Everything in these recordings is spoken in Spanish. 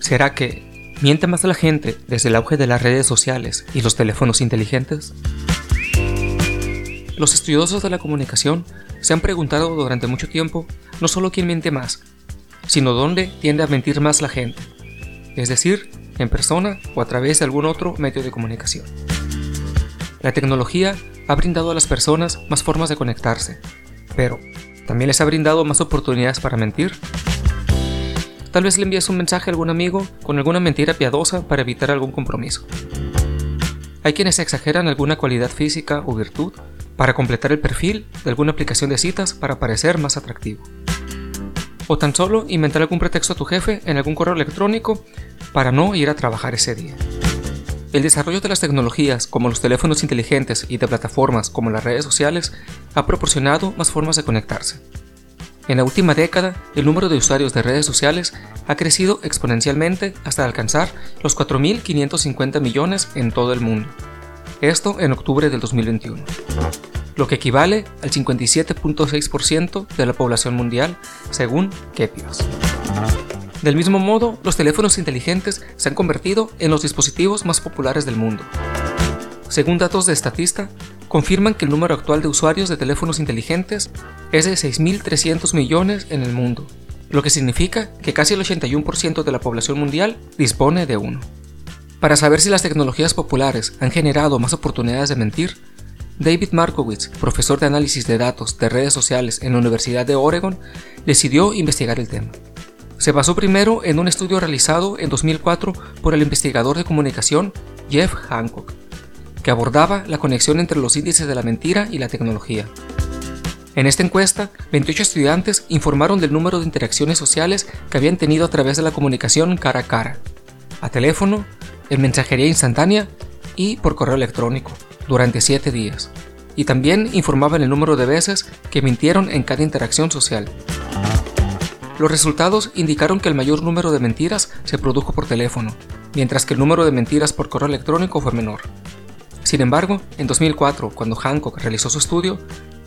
¿Será que miente más la gente desde el auge de las redes sociales y los teléfonos inteligentes? Los estudiosos de la comunicación se han preguntado durante mucho tiempo no solo quién miente más, sino dónde tiende a mentir más la gente, es decir, en persona o a través de algún otro medio de comunicación. La tecnología ha brindado a las personas más formas de conectarse, pero ¿también les ha brindado más oportunidades para mentir? Tal vez le envíes un mensaje a algún amigo con alguna mentira piadosa para evitar algún compromiso. Hay quienes exageran alguna cualidad física o virtud para completar el perfil de alguna aplicación de citas para parecer más atractivo. O tan solo inventar algún pretexto a tu jefe en algún correo electrónico para no ir a trabajar ese día. El desarrollo de las tecnologías como los teléfonos inteligentes y de plataformas como las redes sociales ha proporcionado más formas de conectarse. En la última década, el número de usuarios de redes sociales ha crecido exponencialmente hasta alcanzar los 4.550 millones en todo el mundo. Esto en octubre del 2021 lo que equivale al 57.6% de la población mundial, según Kepios. Del mismo modo, los teléfonos inteligentes se han convertido en los dispositivos más populares del mundo. Según datos de Statista, confirman que el número actual de usuarios de teléfonos inteligentes es de 6.300 millones en el mundo, lo que significa que casi el 81% de la población mundial dispone de uno. Para saber si las tecnologías populares han generado más oportunidades de mentir, David Markowitz, profesor de análisis de datos de redes sociales en la Universidad de Oregon, decidió investigar el tema. Se basó primero en un estudio realizado en 2004 por el investigador de comunicación Jeff Hancock, que abordaba la conexión entre los índices de la mentira y la tecnología. En esta encuesta, 28 estudiantes informaron del número de interacciones sociales que habían tenido a través de la comunicación cara a cara, a teléfono, en mensajería instantánea y por correo electrónico durante 7 días, y también informaban el número de veces que mintieron en cada interacción social. Los resultados indicaron que el mayor número de mentiras se produjo por teléfono, mientras que el número de mentiras por correo electrónico fue menor. Sin embargo, en 2004, cuando Hancock realizó su estudio,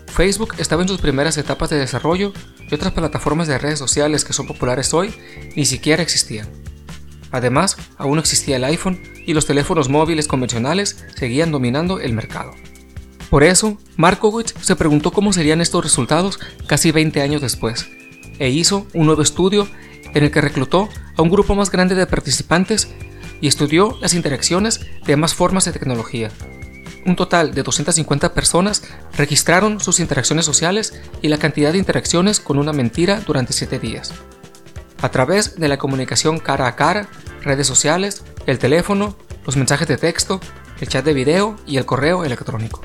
Facebook estaba en sus primeras etapas de desarrollo y otras plataformas de redes sociales que son populares hoy ni siquiera existían. Además, aún no existía el iPhone y los teléfonos móviles convencionales seguían dominando el mercado. Por eso, Markowitz se preguntó cómo serían estos resultados casi 20 años después, e hizo un nuevo estudio en el que reclutó a un grupo más grande de participantes y estudió las interacciones de más formas de tecnología. Un total de 250 personas registraron sus interacciones sociales y la cantidad de interacciones con una mentira durante 7 días a través de la comunicación cara a cara, redes sociales, el teléfono, los mensajes de texto, el chat de video y el correo electrónico.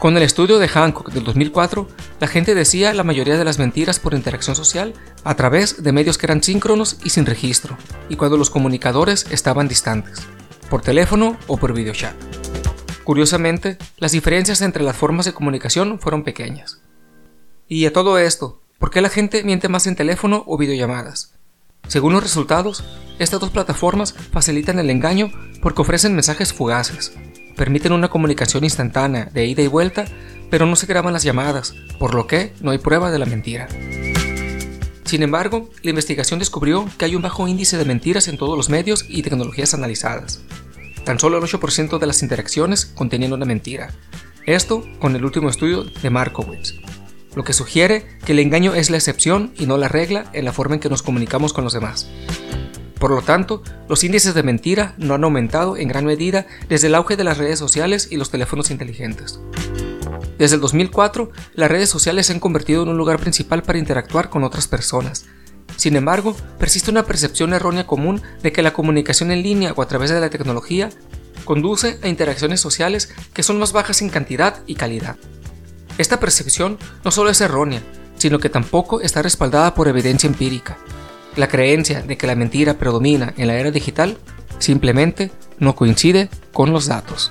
Con el estudio de Hancock del 2004, la gente decía la mayoría de las mentiras por interacción social a través de medios que eran síncronos y sin registro, y cuando los comunicadores estaban distantes, por teléfono o por videochat. Curiosamente, las diferencias entre las formas de comunicación fueron pequeñas. Y a todo esto, ¿Por qué la gente miente más en teléfono o videollamadas? Según los resultados, estas dos plataformas facilitan el engaño porque ofrecen mensajes fugaces, permiten una comunicación instantánea de ida y vuelta, pero no se graban las llamadas, por lo que no hay prueba de la mentira. Sin embargo, la investigación descubrió que hay un bajo índice de mentiras en todos los medios y tecnologías analizadas. Tan solo el 8% de las interacciones contenían una mentira. Esto con el último estudio de Markowitz lo que sugiere que el engaño es la excepción y no la regla en la forma en que nos comunicamos con los demás. Por lo tanto, los índices de mentira no han aumentado en gran medida desde el auge de las redes sociales y los teléfonos inteligentes. Desde el 2004, las redes sociales se han convertido en un lugar principal para interactuar con otras personas. Sin embargo, persiste una percepción errónea común de que la comunicación en línea o a través de la tecnología conduce a interacciones sociales que son más bajas en cantidad y calidad. Esta percepción no solo es errónea, sino que tampoco está respaldada por evidencia empírica. La creencia de que la mentira predomina en la era digital simplemente no coincide con los datos.